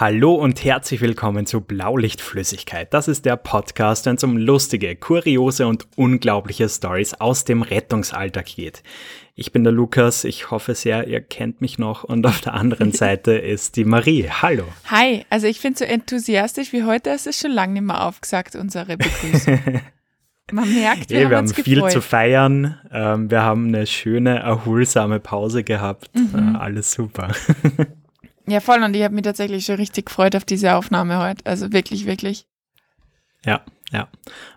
Hallo und herzlich willkommen zu Blaulichtflüssigkeit. Das ist der Podcast, wenn es um lustige, kuriose und unglaubliche Stories aus dem Rettungsalltag geht. Ich bin der Lukas, ich hoffe sehr, ihr kennt mich noch und auf der anderen Seite ist die Marie. Hallo. Hi, also ich finde so enthusiastisch wie heute, es ist schon lange nicht mehr aufgesagt, unsere Begrüßung. Man merkt, wir, haben, wir haben uns viel zu feiern. Ähm, wir haben eine schöne, erholsame Pause gehabt. Mhm. Äh, alles super. Ja, voll. Und ich habe mich tatsächlich schon richtig gefreut auf diese Aufnahme heute. Also wirklich, wirklich. Ja, ja.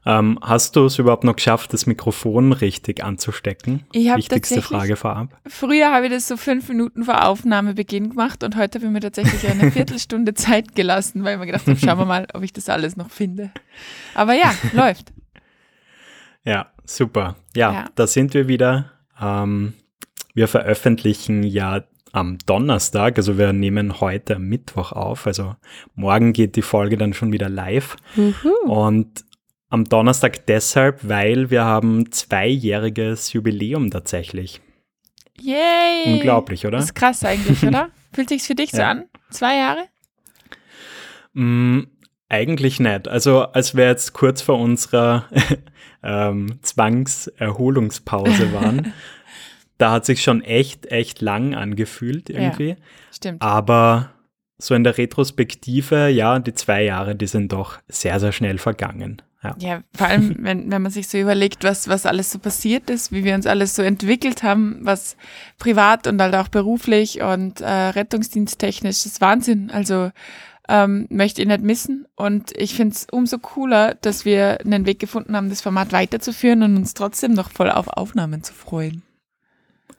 Ähm, hast du es überhaupt noch geschafft, das Mikrofon richtig anzustecken? Ich hab Wichtigste Frage vorab. Früher habe ich das so fünf Minuten vor Aufnahmebeginn gemacht und heute habe ich mir tatsächlich eine Viertelstunde Zeit gelassen, weil ich mir gedacht habe, schauen wir mal, ob ich das alles noch finde. Aber ja, läuft. Ja, super. Ja, Ja. da sind wir wieder. Ähm, wir veröffentlichen ja am Donnerstag, also wir nehmen heute am Mittwoch auf, also morgen geht die Folge dann schon wieder live. Und am Donnerstag deshalb, weil wir haben zweijähriges Jubiläum tatsächlich. Yay! Unglaublich, oder? Das ist krass eigentlich, oder? Fühlt sich's für dich so Ja. an? Zwei Jahre? Mm, eigentlich nicht. Also als wir jetzt kurz vor unserer ähm, Zwangserholungspause waren, da hat sich schon echt, echt lang angefühlt irgendwie. Stimmt. Aber so in der Retrospektive, ja, die zwei Jahre, die sind doch sehr, sehr schnell vergangen. Ja. Ja, vor allem, wenn, wenn man sich so überlegt, was, was alles so passiert ist, wie wir uns alles so entwickelt haben, was privat und halt auch beruflich und äh, rettungsdiensttechnisch, das ist Wahnsinn. Also ähm, möchte ich nicht missen. Und ich finde es umso cooler, dass wir einen Weg gefunden haben, das Format weiterzuführen und uns trotzdem noch voll auf Aufnahmen zu freuen.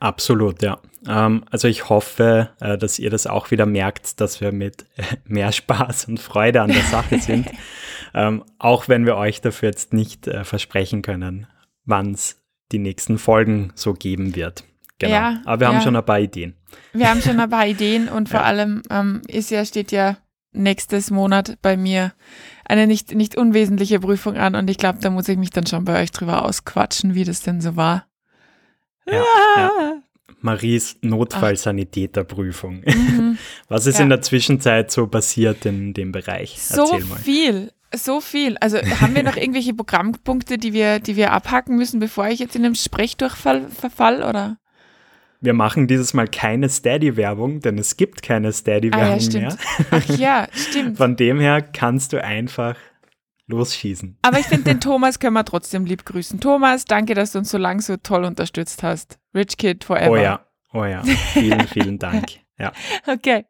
Absolut, ja. Ähm, also ich hoffe, äh, dass ihr das auch wieder merkt, dass wir mit äh, mehr Spaß und Freude an der Sache sind. ähm, auch wenn wir euch dafür jetzt nicht äh, versprechen können, wann es die nächsten Folgen so geben wird. Genau. Ja, Aber wir haben ja. schon ein paar Ideen. Wir haben schon ein paar Ideen und vor Ja. allem ähm, ist ja, steht ja nächstes Monat bei mir eine nicht, nicht unwesentliche Prüfung an und ich glaube, da muss ich mich dann schon bei euch drüber ausquatschen, wie das denn so war. Ja, Ah. Maries Notfallsanitäterprüfung. Mhm. Was ist Ja. in der Zwischenzeit so passiert in dem Bereich? So mal. viel, so viel. Also haben wir noch irgendwelche Programmpunkte, die wir, die wir abhaken müssen, bevor ich jetzt in einem Sprechdurchfall verfall oder? Wir machen dieses Mal keine Steady-Werbung, denn es gibt keine Ah Steady-Werbung ja, stimmt. mehr. Ach ja, stimmt. Von dem her kannst du einfach losschießen. Aber ich finde, den Thomas können wir trotzdem lieb grüßen. Thomas, danke, dass du uns so lange so toll unterstützt hast. Rich Kid Forever. Oh ja, oh ja. Vielen, vielen Dank. Ja. Okay.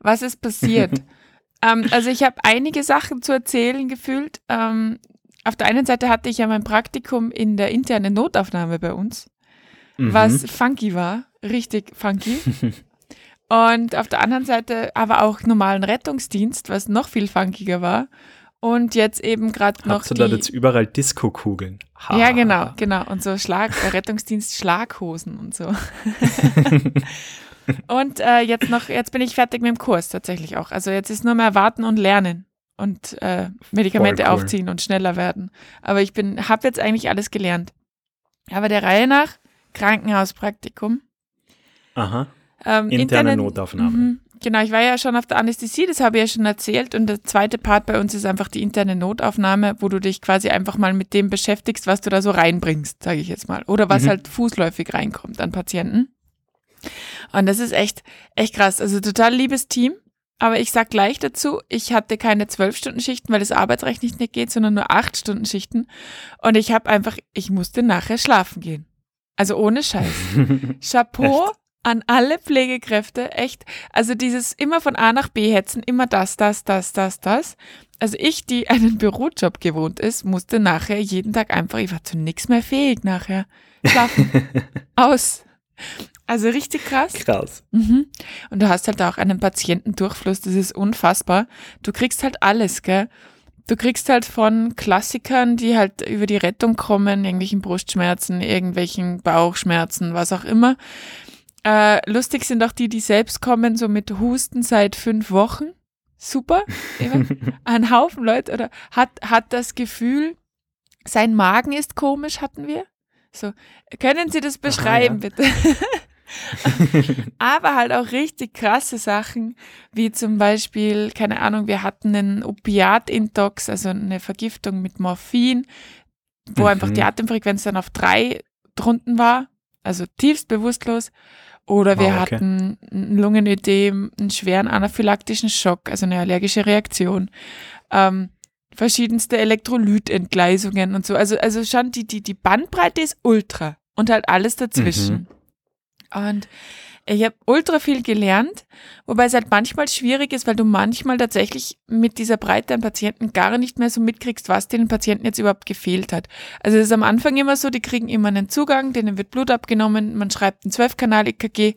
Was ist passiert? ähm, also ich habe einige Sachen zu erzählen gefühlt. Ähm, auf der einen Seite hatte ich ja mein Praktikum in der internen Notaufnahme bei uns, Mhm. was funky war, richtig funky. Und auf der anderen Seite aber auch normalen Rettungsdienst, was noch viel funkiger war. Und jetzt eben gerade noch Hast du da jetzt überall Disco-Kugeln? Ja, genau, genau. Und so Schlag, äh, Rettungsdienst Schlaghosen und so. und äh, jetzt noch, jetzt bin ich fertig mit dem Kurs tatsächlich auch. Also jetzt ist nur mehr warten und lernen und äh, Medikamente cool. aufziehen und schneller werden. Aber ich bin, habe jetzt eigentlich alles gelernt. Aber der Reihe nach Krankenhauspraktikum. Aha. Ähm, Interne Notaufnahme. Genau, ich war ja schon auf der Anästhesie, das habe ich ja schon erzählt. Und der zweite Part bei uns ist einfach die interne Notaufnahme, wo du dich quasi einfach mal mit dem beschäftigst, was du da so reinbringst, sage ich jetzt mal. Oder was Mhm. halt fußläufig reinkommt an Patienten. Und das ist echt, echt krass. Also total liebes Team. Aber ich sag gleich dazu, ich hatte keine zwölf Stunden Schichten, weil das Arbeitsrecht nicht mehr geht, sondern nur acht Stunden Schichten. Und ich habe einfach, ich musste nachher schlafen gehen. Also ohne Scheiß. Chapeau an alle Pflegekräfte, echt. Also dieses immer von A nach B hetzen, immer das, das, das, das, das. Also ich, die einen Bürojob gewohnt ist, musste nachher jeden Tag einfach, ich war zu nichts mehr fähig nachher. Schlafen. Aus. Also richtig krass. Krass. Mhm. Und du hast halt auch einen Patientendurchfluss, das ist unfassbar. Du kriegst halt alles, gell? Du kriegst halt von Klassikern, die halt über die Rettung kommen, irgendwelchen Brustschmerzen, irgendwelchen Bauchschmerzen, was auch immer. Äh, lustig sind auch die, die selbst kommen, so mit Husten seit fünf Wochen. Super. Ein Haufen Leute oder hat, hat das Gefühl, sein Magen ist komisch, hatten wir. So, können Sie das beschreiben, bitte? Aber halt auch richtig krasse Sachen, wie zum Beispiel, keine Ahnung, wir hatten einen Opiat-Intox, also eine Vergiftung mit Morphin, wo Mhm. einfach die Atemfrequenz dann auf drei drunten war, also tiefst bewusstlos. Oder wir Wow, okay. hatten ein Lungenödem, einen schweren anaphylaktischen Schock, also eine allergische Reaktion. Ähm, verschiedenste Elektrolytentgleisungen und so. Also, also schon die, die, die Bandbreite ist ultra und halt alles dazwischen. Und ich habe ultra viel gelernt, wobei es halt manchmal schwierig ist, weil du manchmal tatsächlich mit dieser Breite an Patienten gar nicht mehr so mitkriegst, was den Patienten jetzt überhaupt gefehlt hat. Also es ist am Anfang immer so, die kriegen immer einen Zugang, denen wird Blut abgenommen, man schreibt ein 12-Kanal-EKG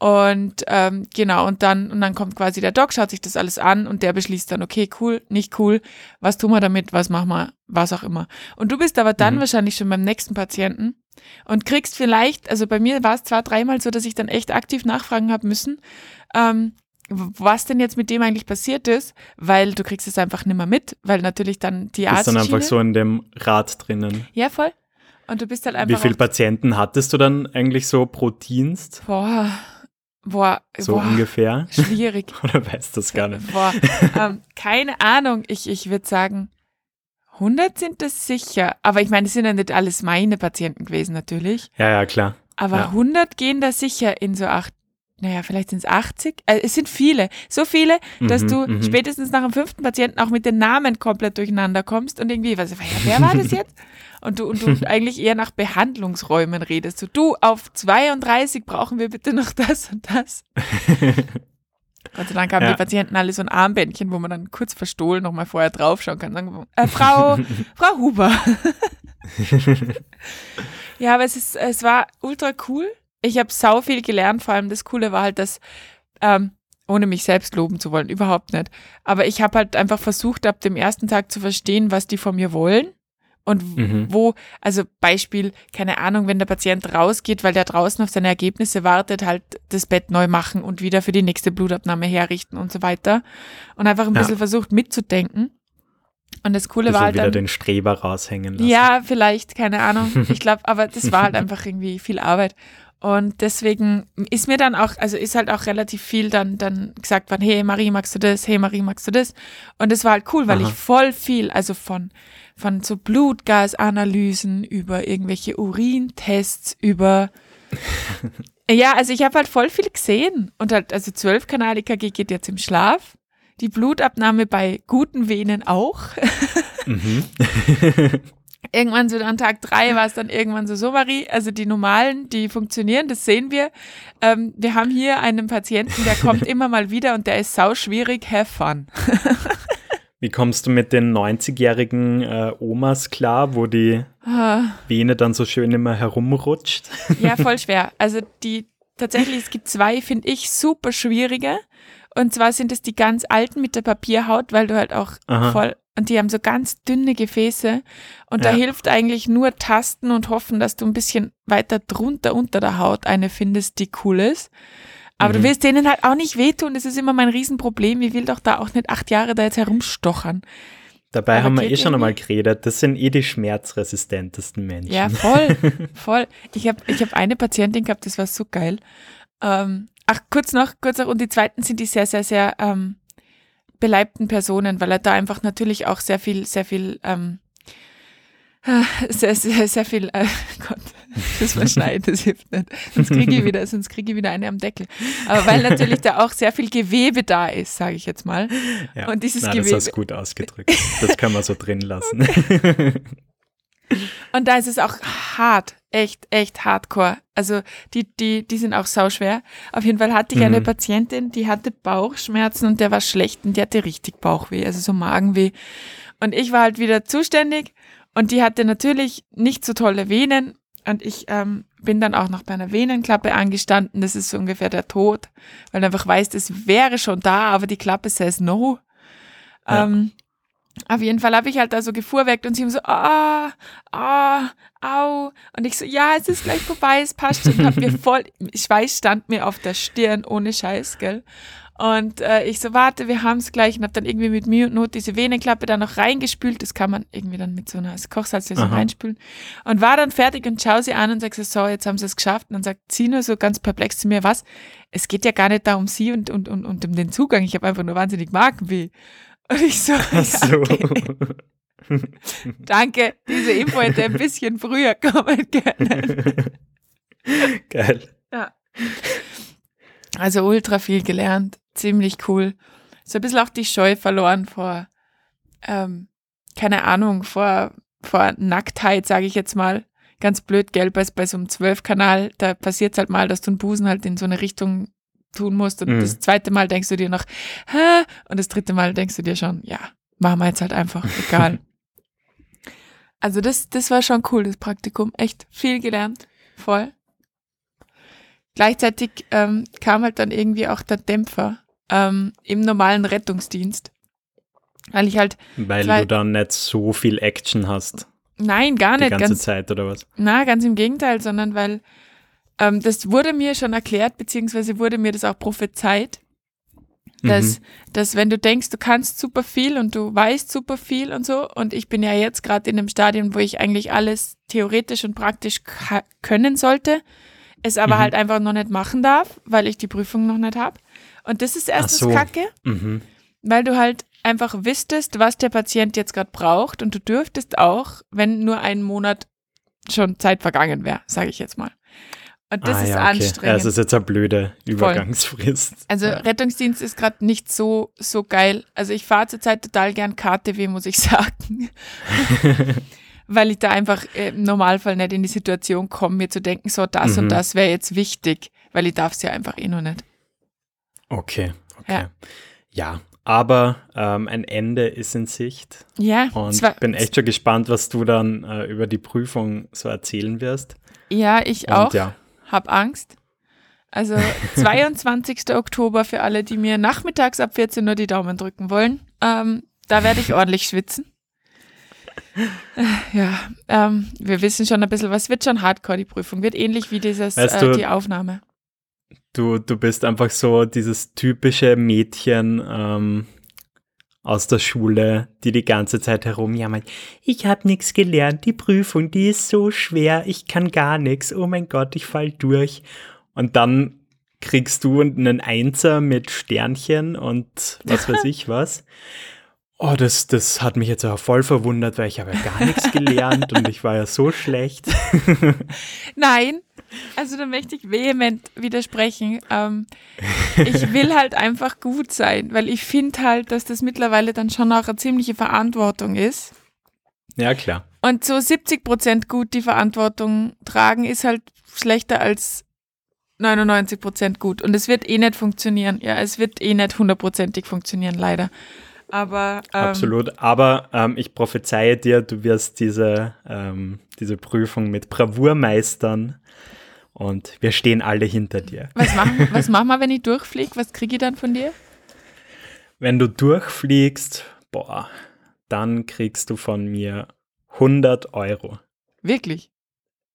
und ähm, genau, und dann, und dann kommt quasi der Doc, schaut sich das alles an und der beschließt dann, okay, cool, nicht cool, was tun wir damit, was machen wir, was auch immer. Und du bist aber dann Mhm. wahrscheinlich schon beim nächsten Patienten und kriegst vielleicht, also bei mir war es zwar dreimal so, dass ich dann echt aktiv nachfragen habe müssen, ähm, was denn jetzt mit dem eigentlich passiert ist, weil du kriegst es einfach nicht mehr mit, weil natürlich dann die Bist dann einfach so in dem Rad drinnen. ja voll, und du bist halt Wie einfach viele auch- Patienten hattest du dann eigentlich so pro Dienst? boah, boah, So boah, ungefähr? schwierig. Oder weißt du das gar nicht? Boah, ähm, keine Ahnung. Ich, ich würde sagen, 100 sind das sicher. Aber ich meine, das sind ja nicht alles meine Patienten gewesen, natürlich. Ja, ja, klar. Aber Ja. 100 gehen da sicher in so acht, naja, vielleicht sind es 80. Äh, es sind viele. So viele, dass Mhm, du mhm. spätestens nach dem fünften Patienten auch mit den Namen komplett durcheinander kommst und irgendwie, was, ja, wer war das jetzt? Und du, und du eigentlich eher nach Behandlungsräumen redest. So, du, auf 32 brauchen wir bitte noch das und das. Gott sei Dank haben Ja. die Patienten alle so ein Armbändchen, wo man dann kurz verstohlen nochmal vorher draufschauen kann. Sagen, äh, Frau, Frau Huber. ja, aber es, ist, es war ultra cool. Ich habe sau viel gelernt. Vor allem das Coole war halt, dass, ähm, ohne mich selbst loben zu wollen, überhaupt nicht. Aber ich habe halt einfach versucht, ab dem ersten Tag zu verstehen, was die von mir wollen. Und Mhm. wo, also Beispiel, keine Ahnung, wenn der Patient rausgeht, weil der draußen auf seine Ergebnisse wartet, halt das Bett neu machen und wieder für die nächste Blutabnahme herrichten und so weiter. Und einfach ein Ja. bisschen versucht mitzudenken. Und das Coole war halt wieder dann, den Streber raushängen lassen. ja, vielleicht, keine Ahnung. Ich glaube, aber das war halt einfach irgendwie viel Arbeit. Und deswegen ist mir dann auch, also ist halt auch relativ viel dann, dann gesagt worden, hey Marie, magst du das? Hey Marie, magst du das? Und das war halt cool, weil Aha. ich voll viel, also von, von so Blutgasanalysen über irgendwelche Urintests, über ja, also ich habe halt voll viel gesehen. Und halt, also 12 Kanal EKG geht jetzt im Schlaf. Die Blutabnahme bei guten Venen auch. Mhm. irgendwann so an Tag drei war es dann irgendwann so, so Marie, also die normalen, die funktionieren, das sehen wir. Ähm, wir haben hier einen Patienten, der kommt immer mal wieder und der ist sau schwierig, have fun. Wie kommst du mit den 90-jährigen äh, Omas klar, wo die Ah, Vene dann so schön immer herumrutscht? ja, voll schwer. Also die, tatsächlich, es gibt zwei, finde ich, super schwierige. Und zwar sind es die ganz alten mit der Papierhaut, weil du halt auch Aha. voll, und die haben so ganz dünne Gefäße. Und da Ja. hilft eigentlich nur tasten und hoffen, dass du ein bisschen weiter drunter unter der Haut eine findest, die cool ist. Aber Mhm. du willst denen halt auch nicht wehtun. Das ist immer mein Riesenproblem. Ich will doch da auch nicht acht Jahre da jetzt herumstochern. Dabei Aber haben wir eh schon einmal geredet, das sind eh die schmerzresistentesten Menschen. Ja, voll, voll. Ich habe ich hab eine Patientin gehabt, das war so geil. Ähm, ach, kurz noch, kurz noch. Und die zweiten sind die sehr, sehr, sehr ähm, beleibten Personen, weil er da einfach natürlich auch sehr viel, sehr viel, ähm, äh, sehr, sehr, sehr viel, äh, Gott, das verschneiden, das hilft nicht. Sonst kriege ich wieder, sonst kriege ich wieder eine am Deckel. Aber weil natürlich da auch sehr viel Gewebe da ist, sage ich jetzt mal. Ja. Und dieses Na, das Gewebe- hast du gut ausgedrückt. Das können wir so drin lassen. Und da ist es auch hart, echt, echt hardcore. Also die, die, die sind auch sauschwer. Auf jeden Fall hatte ich eine Mhm. Patientin, die hatte Bauchschmerzen und der war schlecht und die hatte richtig Bauchweh, also so Magenweh. Und ich war halt wieder zuständig und die hatte natürlich nicht so tolle Venen und ich ähm, bin dann auch noch bei einer Venenklappe angestanden. Das ist so ungefähr der Tod, weil du einfach weißt, es wäre schon da, aber die Klappe says no. Ja. Ähm, auf jeden Fall habe ich halt da so gefuhrwerkt und sie immer so, ah, ah, au. Und ich so, ja, es ist gleich vorbei, es passt schon. Hab mir voll, Schweiß stand mir auf der Stirn, ohne Scheiß, gell. Und äh, ich so, warte, wir haben es gleich und habe dann irgendwie mit Mühe und Not diese Venenklappe da noch reingespült. Das kann man irgendwie dann mit so einer Kochsalze so reinspülen. Und war dann fertig und schau sie an und sag so, jetzt haben sie es geschafft. Und dann sagt sie nur so ganz perplex zu mir, was? Es geht ja gar nicht da um sie und, und, und, und um den Zugang. Ich habe einfach nur wahnsinnig Magenweh. Und ich so, Ach so. okay. danke, diese Info hätte ein bisschen früher kommen können. Geil. Ja. Also ultra viel gelernt, ziemlich cool. So ein bisschen auch die Scheu verloren vor, ähm, keine Ahnung, vor, vor Nacktheit, sage ich jetzt mal. Ganz blöd, gell, bei, bei so einem Zwölfkanal, da passiert es halt mal, dass du einen Busen halt in so eine Richtung tun musst und Mhm. das zweite Mal denkst du dir noch, Hä? und das dritte Mal denkst du dir schon, ja, machen wir jetzt halt einfach, egal. also das, das war schon cool, das Praktikum, echt viel gelernt, voll. Gleichzeitig ähm, kam halt dann irgendwie auch der Dämpfer ähm, im normalen Rettungsdienst. Weil ich halt, Weil Zwei- du dann nicht so viel Action hast nein, gar die nicht ganze ganz, Zeit oder was? na, ganz im Gegenteil, sondern weil ähm, das wurde mir schon erklärt, beziehungsweise wurde mir das auch prophezeit, dass, Mhm. dass wenn du denkst, du kannst super viel und du weißt super viel und so, und ich bin ja jetzt gerade in einem Stadium, wo ich eigentlich alles theoretisch und praktisch können sollte, es aber Mhm. halt einfach noch nicht machen darf, weil ich die Prüfung noch nicht habe. Und das ist erst Ach so. das Kacke, Mhm. weil du halt einfach wüsstest, was der Patient jetzt gerade braucht und du dürftest auch, wenn nur ein Monat schon Zeit vergangen wäre, sage ich jetzt mal. Und das ah, ist ja, okay. anstrengend. Also es ist jetzt eine blöde Übergangsfrist. Also ja. Rettungsdienst ist gerade nicht so, so geil. Also ich fahre zurzeit total gern KTW, muss ich sagen. Weil ich da einfach äh, im Normalfall nicht in die Situation komme, mir zu denken, so das Mhm. und das wäre jetzt wichtig, weil ich darf es ja einfach eh noch nicht. Okay, okay. Ja. Ja, aber ähm, ein Ende ist in Sicht. Ja, Und zwar- bin echt schon gespannt, was du dann äh, über die Prüfung so erzählen wirst. ja, ich Und auch. ja, Hab Angst. Also 22. Oktober für alle, die mir nachmittags ab 14 Uhr die Daumen drücken wollen. Ähm, da werde ich ordentlich schwitzen. Äh, Ja, ähm, wir wissen schon ein bisschen, was wird schon hardcore, die Prüfung. Wird ähnlich wie dieses, Weißt äh, du- die Aufnahme. Du, du bist einfach so dieses typische Mädchen ähm, aus der Schule, die die ganze Zeit herumjammert. Ich habe nichts gelernt, die Prüfung, die ist so schwer, ich kann gar nichts, oh mein Gott, ich fall durch. Und dann kriegst du einen Einser mit Sternchen und was weiß ich was. Oh, das, das hat mich jetzt auch voll verwundert, weil ich habe ja gar nichts gelernt und ich war ja so schlecht. Nein, also da möchte ich vehement widersprechen. Ähm, ich will halt einfach gut sein, weil ich finde halt, dass das mittlerweile dann schon auch eine ziemliche Verantwortung ist. Ja, klar. Und so 70 Prozent gut die Verantwortung tragen, ist halt schlechter als 99 Prozent gut. Und es wird eh nicht funktionieren. Ja, es wird eh nicht hundertprozentig funktionieren, leider. Aber ähm, Absolut. Aber ähm, ich prophezeie dir, du wirst diese, ähm, diese Prüfung mit Bravour meistern und wir stehen alle hinter dir. was machen, was machen wir, wenn ich durchfliege? Was kriege ich dann von dir? Wenn du durchfliegst, boah, dann kriegst du von mir 100 Euro. Wirklich?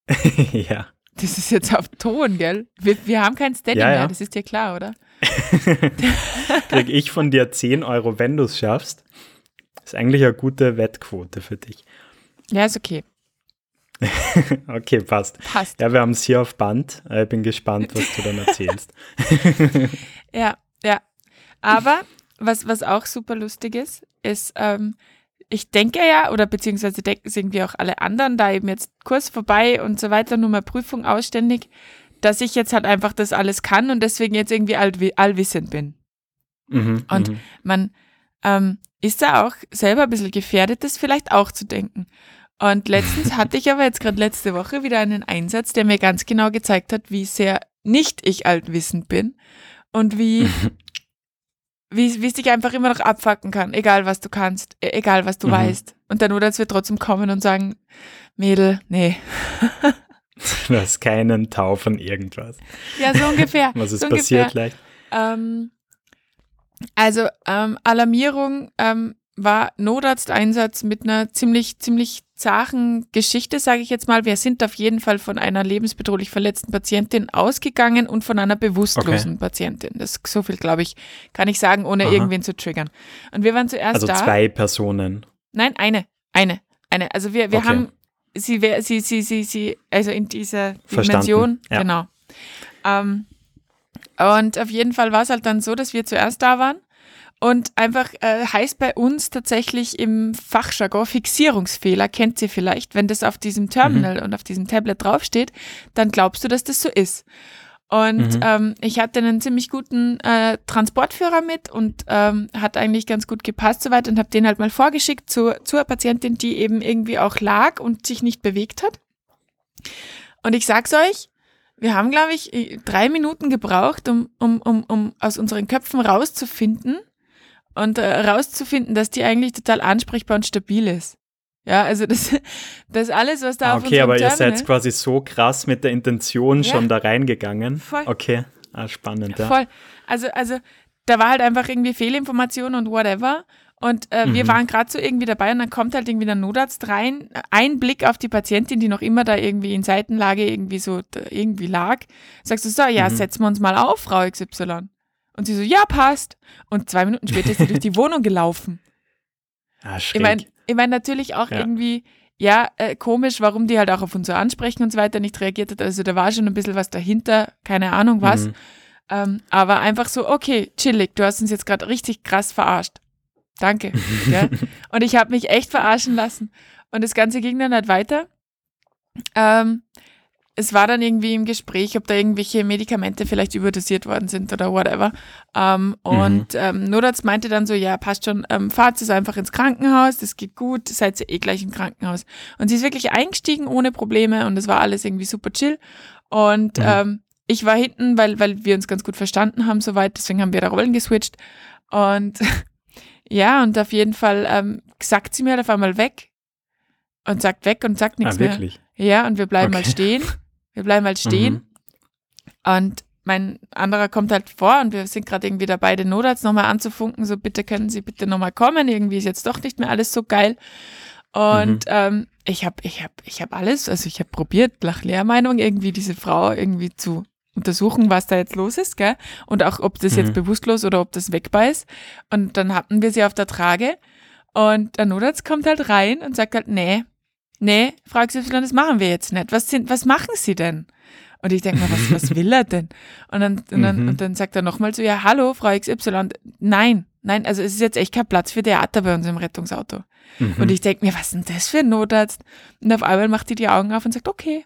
ja. Das ist jetzt auf Ton, gell? Wir, wir haben kein Steady Ja, ja. mehr, das ist dir klar, oder? Krieg ich von dir 10 Euro, wenn du es schaffst. Ist eigentlich eine gute Wettquote für dich. Ja, ist okay. Okay, passt. Passt. Ja, wir haben es hier auf Band. Ich bin gespannt, was du dann erzählst. Ja, ja. Aber was, was auch super lustig ist, ist, ähm, ich denke ja, oder beziehungsweise denken es irgendwie auch alle anderen, da eben jetzt Kurs vorbei und so weiter, nur mal Prüfung ausständig, dass ich jetzt halt einfach das alles kann und deswegen jetzt irgendwie allwi allwissend bin. Mhm, Und- mhm. Man ähm, ist da auch selber ein bisschen gefährdet, das vielleicht auch zu denken. Und letztens hatte ich aber jetzt gerade letzte Woche wieder einen Einsatz, der mir ganz genau gezeigt hat, wie sehr nicht ich altwissend bin und wie, wie, wie es dich einfach immer noch abfacken kann, egal was du kannst, e- egal was du Mhm. weißt. Und dann oder es wird trotzdem kommen und sagen, Mädel, nee. Du hast keinen Tau von irgendwas. Ja, so ungefähr. Was ist so passiert ungefähr. leicht? Ähm, also ähm, Alarmierung, ähm, war Notarzteinsatz mit einer ziemlich, ziemlich zachen Geschichte, sage ich jetzt mal. Wir sind auf jeden Fall von einer lebensbedrohlich verletzten Patientin ausgegangen und von einer bewusstlosen okay. Patientin. Das so viel, glaube ich, kann ich sagen, ohne Aha. irgendwen zu triggern. Und wir waren zuerst also da. Also zwei Personen. Nein, eine, eine, eine. Also wir, wir okay. haben sie, sie, sie, sie, sie, also in dieser Dimension, ja. genau. Ähm, und auf jeden Fall war es halt dann so, dass wir zuerst da waren und einfach äh, heißt bei uns tatsächlich im Fachjargon Fixierungsfehler, kennt ihr vielleicht. Wenn das auf diesem Terminal mhm. und auf diesem Tablet draufsteht, dann glaubst du, dass das so ist. Und mhm. ähm, ich hatte einen ziemlich guten äh, Transportführer mit und ähm, hat eigentlich ganz gut gepasst soweit und habe den halt mal vorgeschickt zu, zur Patientin, die eben irgendwie auch lag und sich nicht bewegt hat. Und ich sag's euch, wir haben, glaube ich, drei Minuten gebraucht, um, um, um, um aus unseren Köpfen rauszufinden, und äh, dass die eigentlich total ansprechbar und stabil ist. Ja, also das, das alles, was da ah, auf Okay, aber Terminal, ihr seid quasi so krass mit der Intention ja, schon da reingegangen. Voll. Okay, ah, spannend, ja. Voll. Also, also da war halt einfach irgendwie Fehlinformation und whatever. Und äh, mhm. wir waren gerade so irgendwie dabei und dann kommt halt irgendwie der Notarzt rein. Ein Blick auf die Patientin, die noch immer da irgendwie in Seitenlage irgendwie so irgendwie lag. Sagst du so, ja, mhm. setzen wir uns mal auf, Frau XY. Und sie so, ja, passt. Und zwei Minuten später ist sie durch die Wohnung gelaufen. Ah, schräg. Ich meine, ich mein, natürlich auch ja. irgendwie, ja, äh, komisch, warum die halt auch auf uns so ansprechen und so weiter nicht reagiert hat. Also da war schon ein bisschen was dahinter, keine Ahnung was. Mhm. Ähm, aber einfach so, okay, chillig, du hast uns jetzt gerade richtig krass verarscht. Danke. ja. Und ich habe mich echt verarschen lassen. Und das Ganze ging dann halt weiter. Ähm, es war dann irgendwie im Gespräch, ob da irgendwelche Medikamente vielleicht überdosiert worden sind oder whatever. Ähm, und mhm. ähm, Notarzt meinte dann so, ja, passt schon, ähm, fahrt es einfach ins Krankenhaus, das geht gut, seid ihr eh gleich im Krankenhaus. Und sie ist wirklich eingestiegen ohne Probleme und es war alles irgendwie super chill. Und mhm. ähm, ich war hinten, weil, weil wir uns ganz gut verstanden haben soweit, deswegen haben wir da Rollen geswitcht. Und ja, und auf jeden Fall ähm, sagt sie mir halt auf einmal weg und sagt weg und sagt nichts ah, wirklich? mehr. Ja, und wir bleiben okay. mal stehen. Wir bleiben halt stehen. Mhm. Und mein anderer kommt halt vor und wir sind gerade irgendwie dabei, den Notarzt nochmal anzufunken. So, bitte können Sie bitte nochmal kommen. Irgendwie ist jetzt doch nicht mehr alles so geil. Und mhm. ähm, ich habe ich hab, ich hab alles, also ich habe probiert, nach Lehrmeinung irgendwie diese Frau irgendwie zu untersuchen, was da jetzt los ist, gell? Und auch, ob das mhm. jetzt bewusstlos oder ob das wegbar ist. Und dann hatten wir sie auf der Trage und der Notarzt kommt halt rein und sagt halt, nee, nee, Frau XY, das machen wir jetzt nicht. Was, sind, was machen Sie denn? Und ich denke mir, was, was will er denn? Und dann, und dann, mhm. und dann sagt er nochmal so, ja, hallo, Frau XY. Nein, nein, also es ist jetzt echt kein Platz für Theater bei uns im Rettungsauto. Mhm. Und ich denke mir, was ist denn das für ein Notarzt? Und auf einmal macht die die Augen auf und sagt, okay.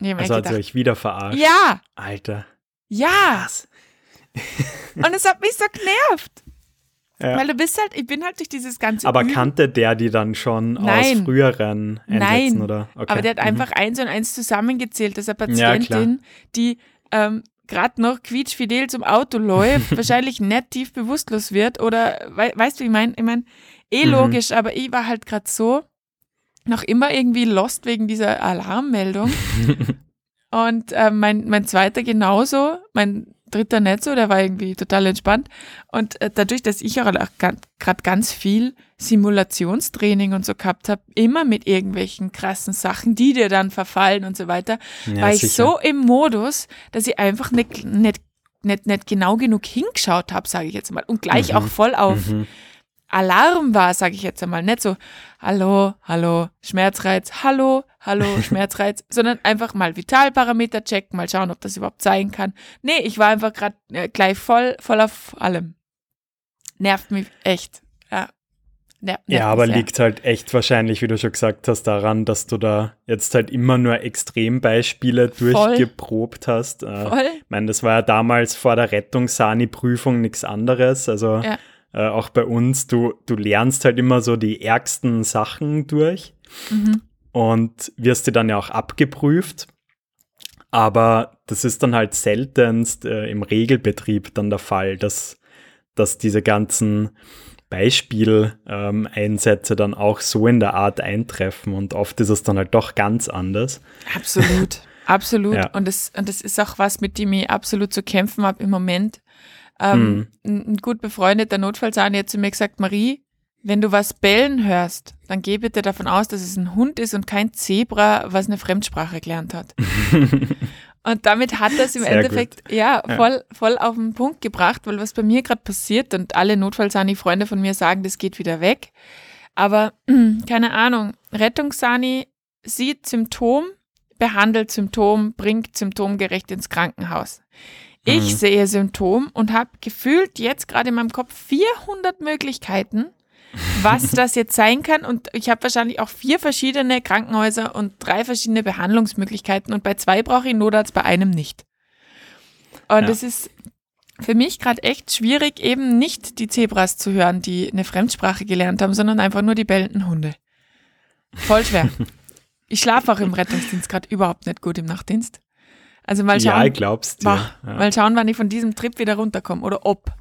Also hat sie euch wieder verarscht? Ja. Alter. Ja. Und es hat mich so genervt. Ja. Weil du bist halt, ich bin halt durch dieses ganze. Aber Üben. kannte der die dann schon Nein. aus früheren Einsätzen, Nein. oder? Okay. Aber der hat mhm. einfach eins und eins zusammengezählt, dass eine Patientin, ja, die ähm, gerade noch quietschfidel zum Auto läuft, wahrscheinlich nicht tief bewusstlos wird oder we weißt du, wie ich meine? Ich meine, eh mhm. logisch, aber ich war halt gerade so noch immer irgendwie lost wegen dieser Alarmmeldung. und äh, mein, mein zweiter genauso, mein dritter nicht so, der war irgendwie total entspannt. Und äh, dadurch, dass ich auch gerade ganz viel Simulationstraining und so gehabt habe, immer mit irgendwelchen krassen Sachen, die dir dann verfallen und so weiter, ja, war ich sicher. so im Modus, dass ich einfach nicht, nicht, nicht, nicht genau genug hingeschaut habe, sage ich jetzt mal. Und gleich mhm. auch voll auf. Mhm Alarm war, sage ich jetzt einmal. Nicht so, hallo, hallo, Schmerzreiz, hallo, hallo, Schmerzreiz, sondern einfach mal Vitalparameter checken, mal schauen, ob das überhaupt sein kann. Nee, ich war einfach gerade äh, gleich voll, voll auf allem. Nervt mich echt. Ja. Nervt, ja, aber sehr. liegt halt echt wahrscheinlich, wie du schon gesagt hast, daran, dass du da jetzt halt immer nur Extrembeispiele durchgeprobt Voll. hast. Äh, Voll. Ich meine, das war ja damals vor der Rettungssani-Prüfung nichts anderes. Also ja äh, auch bei uns, du, du lernst halt immer so die ärgsten Sachen durch mhm. Und wirst dir dann ja auch abgeprüft. Aber das ist dann halt seltenst äh, im Regelbetrieb dann der Fall, dass, dass diese ganzen Beispieleinsätze ähm, dann auch so in der Art eintreffen und oft ist es dann halt doch ganz anders. Absolut, absolut. Ja. Und, das, und das ist auch was, mit dem ich absolut zu kämpfen habe im Moment, Ähm, ein, ein gut befreundeter Notfallsahne hat zu mir gesagt, Marie, wenn du was bellen hörst, dann geh bitte davon aus, dass es ein Hund ist und kein Zebra, was eine Fremdsprache gelernt hat. und damit hat das im Sehr Endeffekt ja, voll, voll auf den Punkt gebracht, weil was bei mir gerade passiert und alle Notfallsani-Freunde von mir sagen, das geht wieder weg. Aber keine Ahnung, Rettungssani sieht Symptom, behandelt Symptom, bringt symptomgerecht ins Krankenhaus. Ich Mhm. sehe Symptom und habe gefühlt jetzt gerade in meinem Kopf 400 Möglichkeiten, was das jetzt sein kann. Und ich habe wahrscheinlich auch vier verschiedene Krankenhäuser und drei verschiedene Behandlungsmöglichkeiten. Und bei zwei brauche ich Notarzt, bei einem nicht. Und Ja. es ist für mich gerade echt schwierig, eben nicht die Zebras zu hören, die eine Fremdsprache gelernt haben, sondern einfach nur die bellenden Hunde. Voll schwer. ich schlafe auch im Rettungsdienst gerade überhaupt nicht gut im Nachtdienst. Also mal schauen, Ja, ich glaub's dir. Boah, Ja. mal schauen, wann ich von diesem Trip wieder runterkomme oder ob.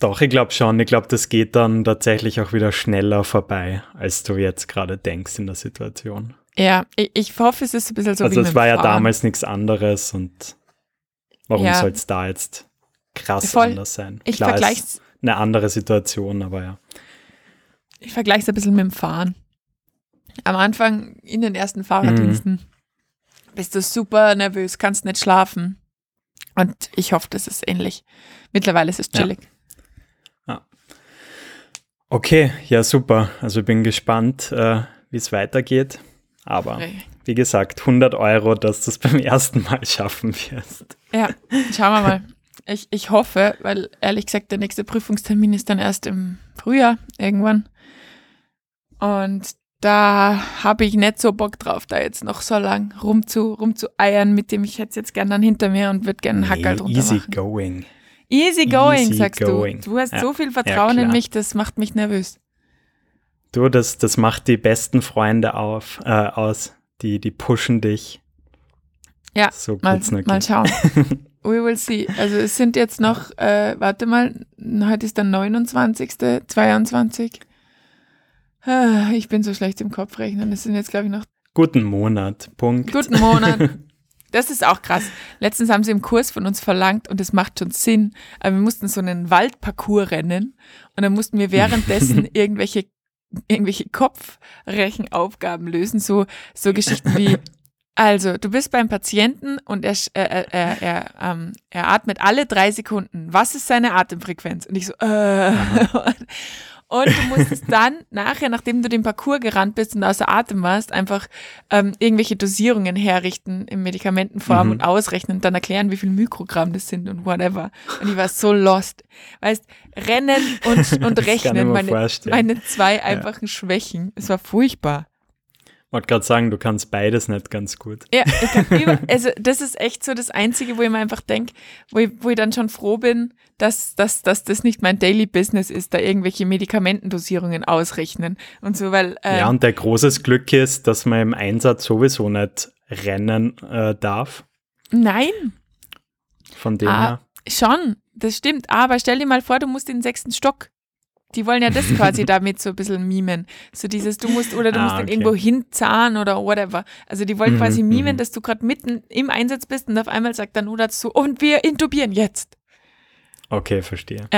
Doch, ich glaube schon. Ich glaube, das geht dann tatsächlich auch wieder schneller vorbei, als du jetzt gerade denkst in der Situation. Ja, ich, ich hoffe, es ist ein bisschen so also wie es war ja Fahren. damals nichts anderes und warum Ja. soll es da jetzt krass Voll. anders sein? Ich Klar, vergleiche ist eine andere Situation, aber ja. ich vergleich's ein bisschen mit dem Fahren. Am Anfang in den ersten Fahrraddiensten Mhm. bist du super nervös, kannst nicht schlafen. Und ich hoffe, das ist ähnlich. Mittlerweile ist es Ja. Okay, ja super. Also ich bin gespannt, äh, wie es weitergeht. Aber wie gesagt, 100 Euro, dass du es beim ersten Mal schaffen wirst. Ja, schauen wir mal. Ich, ich hoffe, weil ehrlich gesagt, der nächste Prüfungstermin ist dann erst im Frühjahr irgendwann. Und da habe ich nicht so Bock drauf, da jetzt noch so lang rumzu, rumzueiern mit dem. Ich hätte es jetzt gern dann hinter mir und würde gerne einen Hackerl drunter easy machen. going. Easy going, Easy sagst going. du. Du hast Ja. so viel Vertrauen in klar. mich, das macht mich nervös. Du, das, das macht die besten Freunde auf, äh, aus. Die, die pushen dich. Ja, so Mal, mal schauen. We will see. Also es sind jetzt noch, äh, warte mal, heute ist der 29., 22. Ah, Ich bin so schlecht im Kopf rechnen. Es sind jetzt, glaube ich, noch Guten Monat. Punkt. guten Monat. Das ist auch krass. Letztens haben sie im Kurs von uns verlangt und es macht schon Sinn, aber wir mussten so einen Waldparcours rennen und dann mussten wir währenddessen irgendwelche irgendwelche Kopfrechenaufgaben lösen, so so Geschichten wie also, du bist beim Patienten und er, er, er, er, er, ähm, er atmet alle drei Sekunden. Was ist seine Atemfrequenz? Und ich so, äh. Und du musstest dann nachher, nachdem du den Parcours gerannt bist und außer Atem warst, einfach ähm, irgendwelche Dosierungen herrichten in Medikamentenform Mhm. und ausrechnen und dann erklären, wie viel Mikrogramm das sind und whatever. Und ich war so lost. Weißt, Rennen und, und Rechnen, meine, meine zwei einfachen Schwächen. Es war furchtbar. Wollte gerade sagen, du kannst beides nicht ganz gut. Ja, ich kann über, also das ist echt so das Einzige, wo ich mir einfach denke, wo ich, wo ich dann schon froh bin, dass, dass, dass das nicht mein Daily Business ist, da irgendwelche Medikamentendosierungen ausrechnen und so, weil äh, Ja, und der großes Glück ist, dass man im Einsatz sowieso nicht rennen äh, darf. nein, Von dem Ah. her. schon, das stimmt, aber stell dir mal vor, du musst in den sechsten Stock. Die wollen ja das quasi damit so ein bisschen mimen. So dieses, du musst, oder du Ah, musst dann okay. irgendwo hinzahlen oder whatever. Also die wollen Mhm, quasi mimen, mhm. dass du gerade mitten im Einsatz bist und auf einmal sagt dann nur dazu, und wir intubieren jetzt. Okay, verstehe.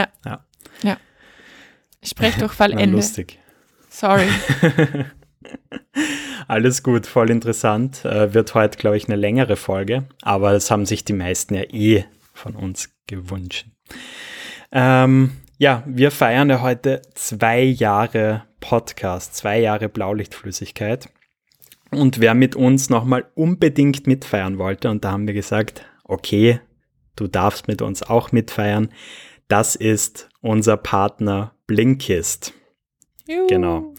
Sprech durch Fall Na, Ende. lustig. Sorry. Alles gut, voll interessant. Äh, wird heute, glaube ich, eine längere Folge, aber das haben sich die meisten ja eh von uns gewünscht. Ähm, ja, wir feiern ja heute zwei Jahre Podcast, zwei Jahre Blaulichtflüssigkeit. Und wer mit uns nochmal unbedingt mitfeiern wollte, und da haben wir gesagt, okay, du darfst mit uns auch mitfeiern, das ist unser Partner Blinkist. Juhu. Genau.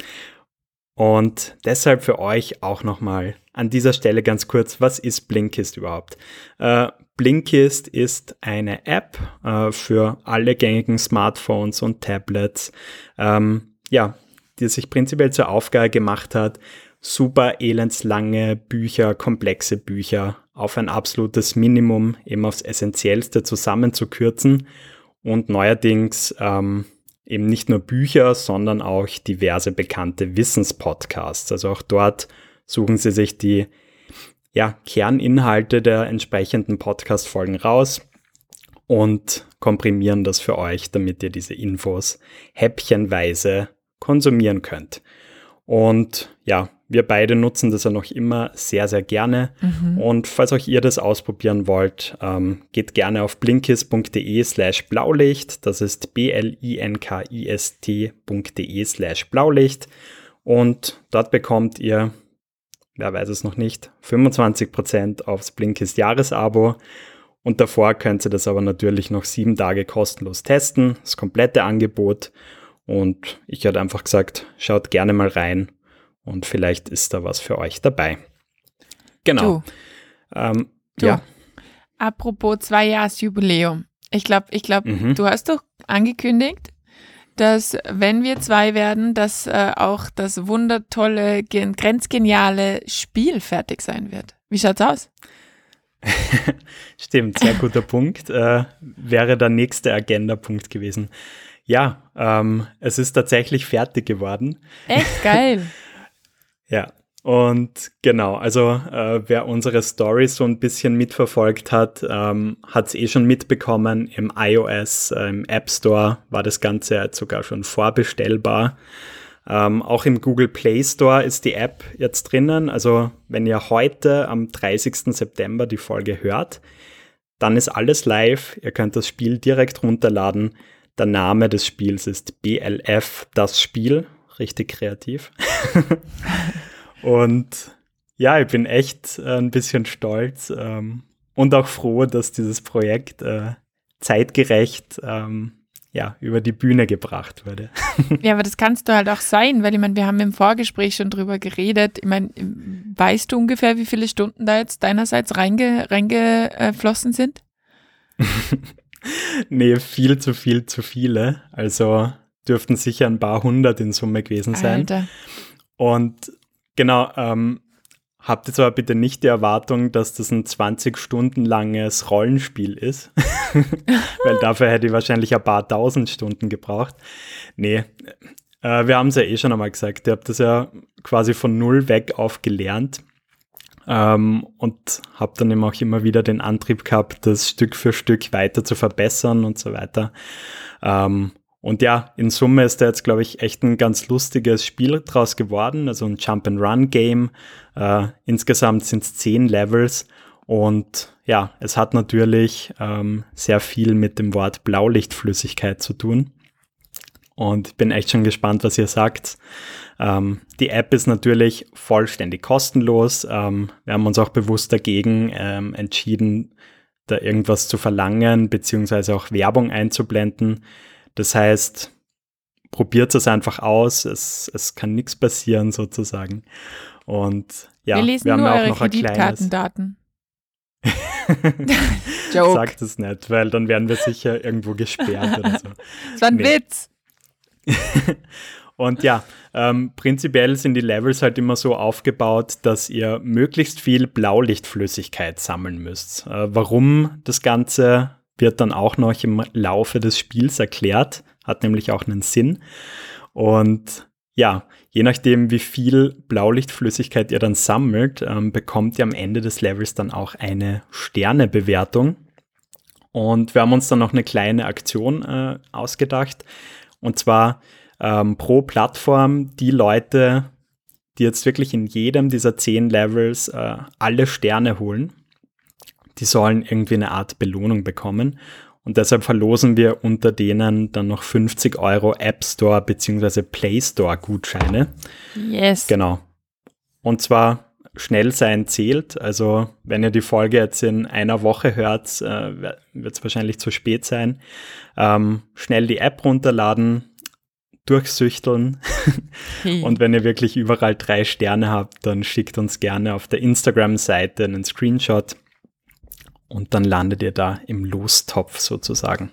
Und deshalb für euch auch nochmal an dieser Stelle ganz kurz, was ist Blinkist überhaupt? Äh, Blinkist ist eine App äh, für alle gängigen Smartphones und Tablets, ähm, ja, die sich prinzipiell zur Aufgabe gemacht hat, super elendslange Bücher, komplexe Bücher auf ein absolutes Minimum, eben aufs Essentiellste zusammenzukürzen und neuerdings ähm, eben nicht nur Bücher, sondern auch diverse bekannte Wissenspodcasts. Also auch dort suchen Sie sich die ja, Kerninhalte der entsprechenden Podcast-Folgen raus und komprimieren das für euch, damit ihr diese Infos häppchenweise konsumieren könnt. Und ja, wir beide nutzen das ja noch immer sehr, sehr gerne. Mhm. Und falls auch ihr das ausprobieren wollt, ähm, geht gerne auf blinkist.de slash Blaulicht. Das ist b-l-i-n-k-i-s-t.de slash Blaulicht. Und dort bekommt ihr, wer weiß es noch nicht, 25% aufs Blinkist Jahresabo. Und davor könnt ihr das aber natürlich noch sieben Tage kostenlos testen, das komplette Angebot. Und ich hätte einfach gesagt, schaut gerne mal rein und vielleicht ist da was für euch dabei. Genau. Du. Ähm, du. Ja. Apropos zwei Jahres Jubiläum. Ich glaube, ich glaube, mhm. du hast doch angekündigt, dass wenn wir zwei werden, dass äh, auch das wundertolle, grenzgeniale Spiel fertig sein wird. Wie schaut's aus? Stimmt, sehr guter Punkt. Äh, wäre der nächste Agenda-Punkt gewesen. Ja, ähm, es ist tatsächlich fertig geworden. Echt geil. ja, und genau, also äh, wer unsere Story so ein bisschen mitverfolgt hat, ähm, hat es eh schon mitbekommen. Im iOS, äh, im App Store war das Ganze sogar schon vorbestellbar. Ähm, auch im Google Play Store ist die App jetzt drinnen. Also wenn ihr heute am 30. September die Folge hört, dann ist alles live. Ihr könnt das Spiel direkt runterladen. Der Name des Spiels ist BLF, das Spiel. Richtig kreativ. und ja, ich bin echt äh, ein bisschen stolz ähm, und auch froh, dass dieses Projekt äh, zeitgerecht ähm, ja, über die Bühne gebracht wurde. ja, aber das kannst du halt auch sein, weil ich meine, wir haben im Vorgespräch schon drüber geredet. Ich meine, weißt du ungefähr, wie viele Stunden da jetzt deinerseits reinge, reingeflossen sind? nee, viel zu viel zu viele. Also dürften sicher ein paar hundert in Summe gewesen sein. Alter. Und genau, ähm, habt jetzt aber bitte nicht die Erwartung, dass das ein 20 Stunden langes Rollenspiel ist, weil dafür hätte ich wahrscheinlich ein paar tausend Stunden gebraucht. Nee, äh, wir haben es ja eh schon einmal gesagt, ihr habt das ja quasi von null weg auf gelernt. Ähm, und habe dann eben auch immer wieder den Antrieb gehabt, das Stück für Stück weiter zu verbessern und so weiter. Ähm, und ja, in Summe ist da jetzt, glaube ich, echt ein ganz lustiges Spiel draus geworden, also ein Jump-and-Run-Game. Äh, insgesamt sind es zehn Levels und ja, es hat natürlich ähm, sehr viel mit dem Wort Blaulichtflüssigkeit zu tun. Und bin echt schon gespannt, was ihr sagt. Ähm, die App ist natürlich vollständig kostenlos. Ähm, wir haben uns auch bewusst dagegen ähm, entschieden, da irgendwas zu verlangen, beziehungsweise auch Werbung einzublenden. Das heißt, probiert es einfach aus. Es, es kann nichts passieren sozusagen. Und ja, wir, lesen wir haben nur auch eure noch ein kleines. Joke. Sagt es nicht, weil dann werden wir sicher irgendwo gesperrt oder so. Das war ein nee. Witz. Und ja, ähm, prinzipiell sind die Levels halt immer so aufgebaut, dass ihr möglichst viel Blaulichtflüssigkeit sammeln müsst. Äh, warum das Ganze wird dann auch noch im Laufe des Spiels erklärt, hat nämlich auch einen Sinn. Und ja, je nachdem, wie viel Blaulichtflüssigkeit ihr dann sammelt, ähm, bekommt ihr am Ende des Levels dann auch eine Sternebewertung. Und wir haben uns dann noch eine kleine Aktion äh, ausgedacht. Und zwar ähm, pro Plattform die Leute, die jetzt wirklich in jedem dieser zehn Levels äh, alle Sterne holen, die sollen irgendwie eine Art Belohnung bekommen. Und deshalb verlosen wir unter denen dann noch 50 Euro App Store bzw. Play Store Gutscheine. Yes. Genau. Und zwar schnell sein zählt. Also wenn ihr die Folge jetzt in einer Woche hört, äh, wird es wahrscheinlich zu spät sein. Ähm, schnell die App runterladen, durchsüchteln. Und wenn ihr wirklich überall drei Sterne habt, dann schickt uns gerne auf der Instagram-Seite einen Screenshot und dann landet ihr da im Lostopf sozusagen.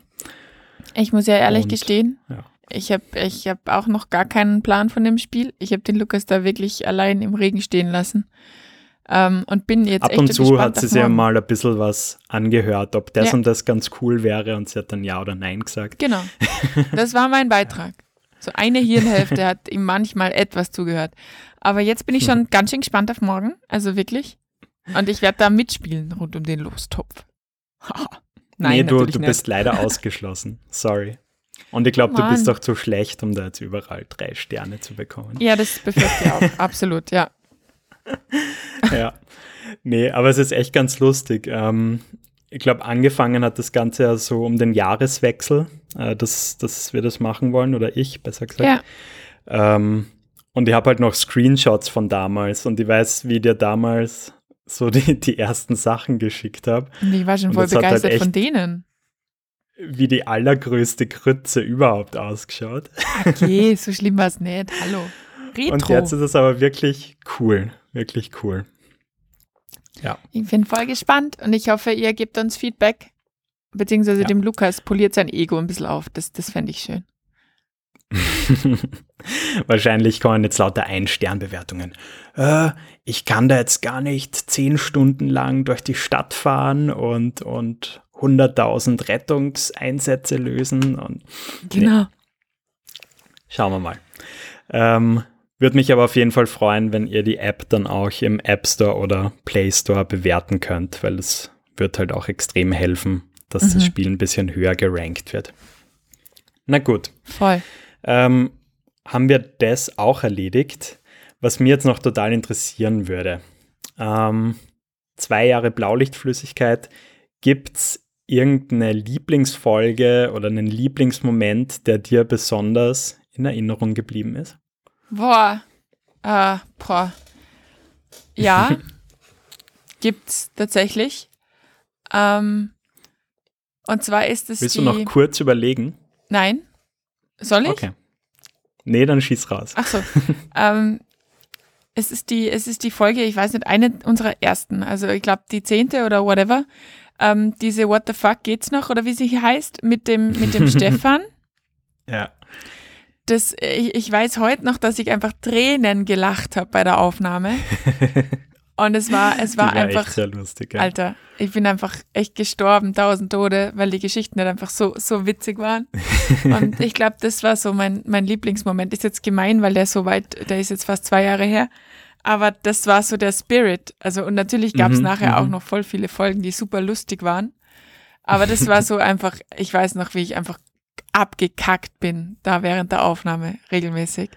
Ich muss ja ehrlich und, gestehen, ja. ich habe ich hab auch noch gar keinen Plan von dem Spiel. Ich habe den Lukas da wirklich allein im Regen stehen lassen. Ähm, und bin jetzt Ab und zu hat sie sich ja mal ein bisschen was angehört, ob das ja. und das ganz cool wäre und sie hat dann Ja oder Nein gesagt. Genau. Das war mein Beitrag. So eine Hirnhälfte hat ihm manchmal etwas zugehört. Aber jetzt bin ich schon ganz schön gespannt auf morgen. Also wirklich. Und ich werde da mitspielen rund um den Lostopf. Nein, nee, du, du nicht. bist leider ausgeschlossen. Sorry. Und ich glaube, du bist doch zu schlecht, um da jetzt überall drei Sterne zu bekommen. Ja, das befürchte ich auch. Absolut, ja. ja. Nee, aber es ist echt ganz lustig. Ähm, ich glaube, angefangen hat das Ganze ja so um den Jahreswechsel, äh, dass, dass wir das machen wollen, oder ich, besser gesagt. Ja, Ähm, und ich habe halt noch Screenshots von damals und ich weiß, wie dir damals so die, die ersten Sachen geschickt habe, und ich war schon Und voll halt begeistert von echt- denen. wie die allergrößte Krütze überhaupt ausgeschaut. Okay, so schlimm war es nicht. Hallo. Und Retro. jetzt ist es aber wirklich cool, wirklich cool. Ja. Ich bin voll gespannt und ich hoffe, ihr gebt uns Feedback. Beziehungsweise Ja. dem Lukas poliert sein Ego ein bisschen auf. Das, das fände ich schön. Wahrscheinlich kommen jetzt lauter Ein-Stern-Bewertungen. Äh, ich kann da jetzt gar nicht zehn Stunden lang durch die Stadt fahren und, und 100.000 Rettungseinsätze lösen. Und Genau. schauen wir mal. Ähm, Würde mich aber auf jeden Fall freuen, wenn ihr die App dann auch im App Store oder Play Store bewerten könnt, weil es wird halt auch extrem helfen, dass das Mhm. Spiel ein bisschen höher gerankt wird. Na gut. Voll. Ähm, haben wir das auch erledigt. Was mir jetzt noch total interessieren würde. Ähm, zwei Jahre Blaulichtflüssigkeit. Gibt es irgendeine Lieblingsfolge oder einen Lieblingsmoment, der dir besonders in Erinnerung geblieben ist? Boah. Äh, boah. Ja. gibt's tatsächlich. Ähm, und zwar ist es Willst die. du noch kurz überlegen? Nein. Soll ich? Okay. Nee, dann schieß raus. Ach so. ähm, es ist die, es ist die Folge, ich weiß nicht, eine unserer ersten, also ich glaube die zehnte oder whatever. Ähm, diese What the fuck geht's noch oder wie sie heißt mit dem mit dem Stefan. Ja. Das, ich, ich weiß heute noch, dass ich einfach Tränen gelacht habe bei der Aufnahme. Und es war, es war, war einfach, lustig. Ja. Alter, ich bin einfach echt gestorben, tausend Tode, weil die Geschichten nicht einfach so, so witzig waren. Und ich glaube, das war so mein, mein Lieblingsmoment. Ist jetzt gemein, weil der so weit, der ist jetzt fast zwei Jahre her. Aber das war so der Spirit. Also, und natürlich gab es Mhm, nachher auch mhm. noch voll viele Folgen, die super lustig waren. Aber das war so einfach, ich weiß noch, wie ich einfach abgekackt bin, da während der Aufnahme regelmäßig.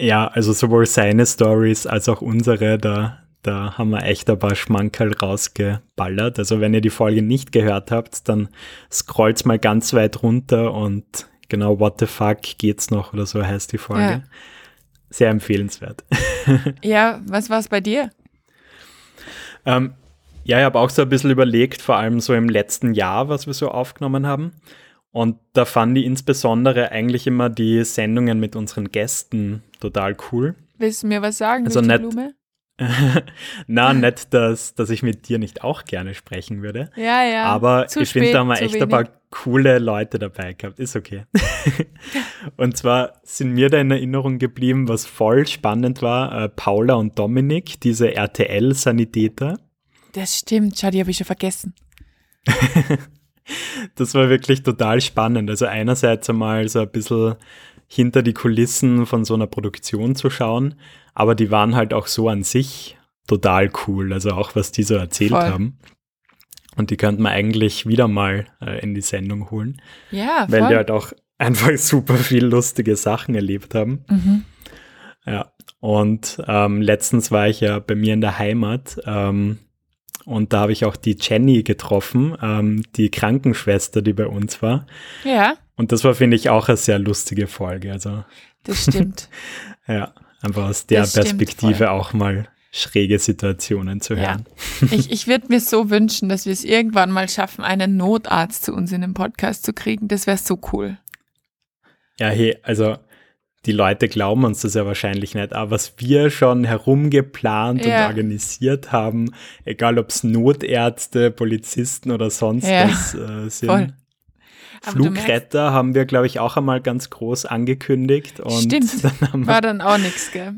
Ja, also sowohl seine Stories als auch unsere, da, da haben wir echt ein paar Schmankerl rausgeballert. Also wenn ihr die Folge nicht gehört habt, dann scrollt mal ganz weit runter und genau What the fuck geht's noch oder so heißt die Folge. Ja. Sehr empfehlenswert. Ja, was war es bei dir? Ähm, ja, ich habe auch so ein bisschen überlegt, vor allem so im letzten Jahr, was wir so aufgenommen haben. Und da fand ich insbesondere eigentlich immer die Sendungen mit unseren Gästen total cool. Willst du mir was sagen, Also nicht- Blume? Na, nicht, dass, dass ich mit dir nicht auch gerne sprechen würde. Ja, ja. Aber zu ich finde, da haben wir echt ein paar wenig. coole Leute dabei gehabt. Ist okay. und zwar sind mir da in Erinnerung geblieben, was voll spannend war, äh, Paula und Dominik, diese RTL-Sanitäter. Das stimmt, schau, die habe ich schon vergessen. Das war wirklich total spannend. Also einerseits einmal so ein bisschen hinter die Kulissen von so einer Produktion zu schauen, aber die waren halt auch so an sich total cool. Also auch was die so erzählt Voll. haben. Und die könnte man eigentlich wieder mal äh, in die Sendung holen, Ja, weil voll. die halt auch einfach super viel lustige Sachen erlebt haben. mhm. Ja, und ähm, letztens war ich ja bei mir in der Heimat ähm, und da habe ich auch die Jenny getroffen, ähm, die Krankenschwester, die bei uns war. ja, Und das war, finde ich, auch eine sehr lustige Folge. Also, das stimmt. ja, einfach aus der Das Perspektive auch mal schräge Situationen zu Ja. hören. ich ich würde mir so wünschen, dass wir es irgendwann mal schaffen, einen Notarzt zu uns in den Podcast zu kriegen. Das wäre so cool. Ja, hey, also die Leute glauben uns das ja wahrscheinlich nicht, aber was wir schon herumgeplant Ja. und organisiert haben, egal ob es Notärzte, Polizisten oder sonst Ja, was äh, sind. voll. Flugretter haben wir, glaube ich, auch einmal ganz groß angekündigt und Stimmt. dann war dann auch nichts, gell?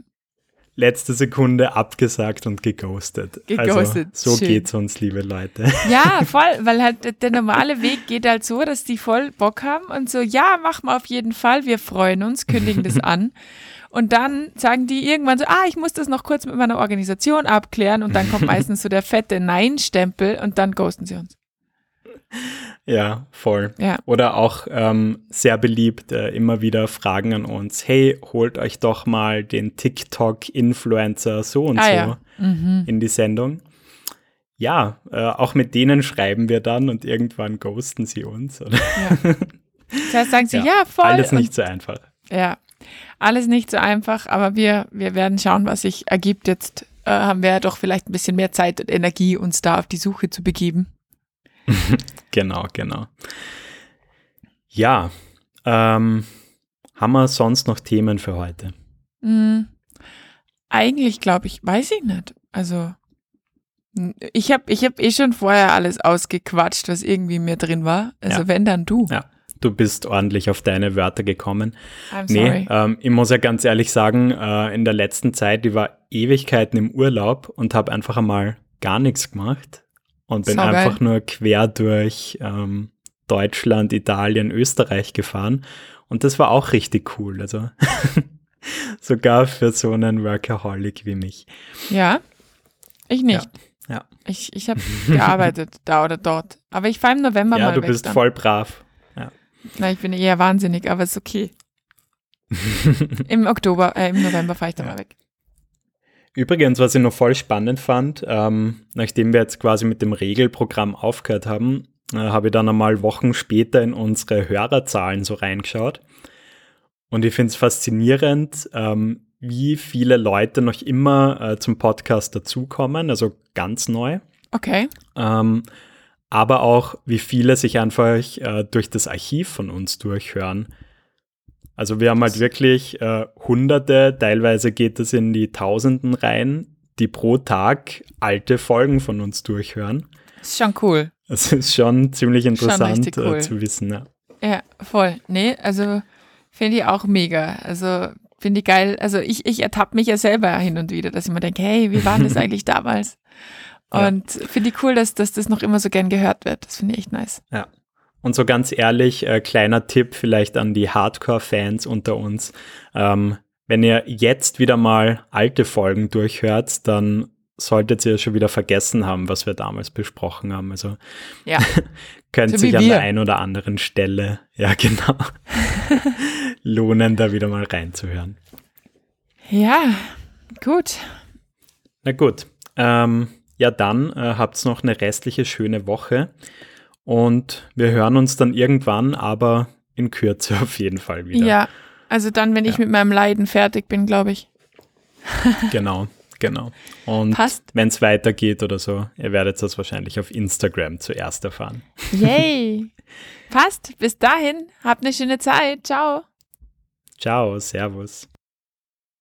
letzte Sekunde abgesagt und geghostet. Geghostet, Also, so schön. geht's uns, liebe Leute. Ja, voll, weil halt der- der normale Weg geht halt so, dass die voll Bock haben und so, ja, machen wir auf jeden Fall, wir freuen uns, kündigen das an. Und dann sagen die irgendwann so, ah, ich muss das noch kurz mit meiner Organisation abklären und dann kommt meistens so der fette Nein-Stempel und dann ghosten sie uns. Ja, voll. Ja. Oder auch ähm, sehr beliebt äh, immer wieder Fragen an uns, hey, holt euch doch mal den TikTok-Influencer so und Ah, so ja. Mhm. in die Sendung. Ja, äh, auch mit denen schreiben wir dann und irgendwann ghosten sie uns. Oder? Ja. Das heißt, sagen sie, Ja, ja, voll. Alles nicht so einfach. Ja, alles nicht so einfach, aber wir, wir werden schauen, was sich ergibt. Jetzt äh, haben wir ja doch vielleicht ein bisschen mehr Zeit und Energie, uns da auf die Suche zu begeben. Genau, genau. Ja, ähm, haben wir sonst noch Themen für heute? Hm, eigentlich glaube ich, weiß ich nicht. Also ich habe ich hab eh schon vorher alles ausgequatscht, was irgendwie mir drin war. Also Ja. wenn, dann du. Ja, du bist ordentlich auf deine Wörter gekommen. I'm Nee, sorry. ähm, ich muss ja ganz ehrlich sagen, äh, in der letzten Zeit, ich war Ewigkeiten im Urlaub und habe einfach einmal gar nichts gemacht und bin Saugeil. einfach nur quer durch ähm, Deutschland, Italien, Österreich gefahren und das war auch richtig cool. Also sogar für so einen Workaholic wie mich. Ja, ich nicht. Ja. Ich, ich habe gearbeitet da oder dort. Aber ich fahre im November Ja, mal du weg bist dann. voll brav. Na, ich bin eher wahnsinnig, aber ist okay. Im Oktober, äh, im November fahre ich dann Ja. mal weg. Übrigens, was ich noch voll spannend fand, ähm, nachdem wir jetzt quasi mit dem Regelprogramm aufgehört haben, äh, habe ich dann einmal Wochen später in unsere Hörerzahlen so reingeschaut. Und ich finde es faszinierend, ähm, wie viele Leute noch immer äh, zum Podcast dazukommen, also ganz neu. Okay. Ähm, aber auch, wie viele sich einfach äh, durch das Archiv von uns durchhören. Also wir haben halt wirklich äh, Hunderte, teilweise geht es in die Tausenden rein, die pro Tag alte Folgen von uns durchhören. Ist schon cool. Das ist schon ziemlich interessant richtig cool. äh, zu wissen. Ja. Ja, voll. Nee, also finde ich auch mega. Also finde ich geil. Also ich, ich ertappe mich ja selber hin und wieder, dass ich mir denke, hey, wie war das eigentlich damals? Ja. Und finde ich cool, dass, dass das noch immer so gern gehört wird. Das finde ich echt nice. Und so ganz ehrlich, äh, kleiner Tipp vielleicht an die Hardcore-Fans unter uns. Ähm, wenn ihr jetzt wieder mal alte Folgen durchhört, dann solltet ihr schon wieder vergessen haben, was wir damals besprochen haben. Also Ja. könnte So sich an der einen oder anderen Stelle, ja genau, lohnen, da wieder mal reinzuhören. Ja, gut. Na gut, ähm, ja dann äh, habt's noch eine restliche schöne Woche und wir hören uns dann irgendwann, aber in Kürze auf jeden Fall wieder. Ja. Also dann, wenn ich Ja. mit meinem Leiden fertig bin, glaube ich. Genau, genau. Und wenn es weitergeht oder so, ihr werdet das wahrscheinlich auf Instagram zuerst erfahren. Yay. Passt. Bis dahin. Habt eine schöne Zeit. Ciao. Ciao, Servus.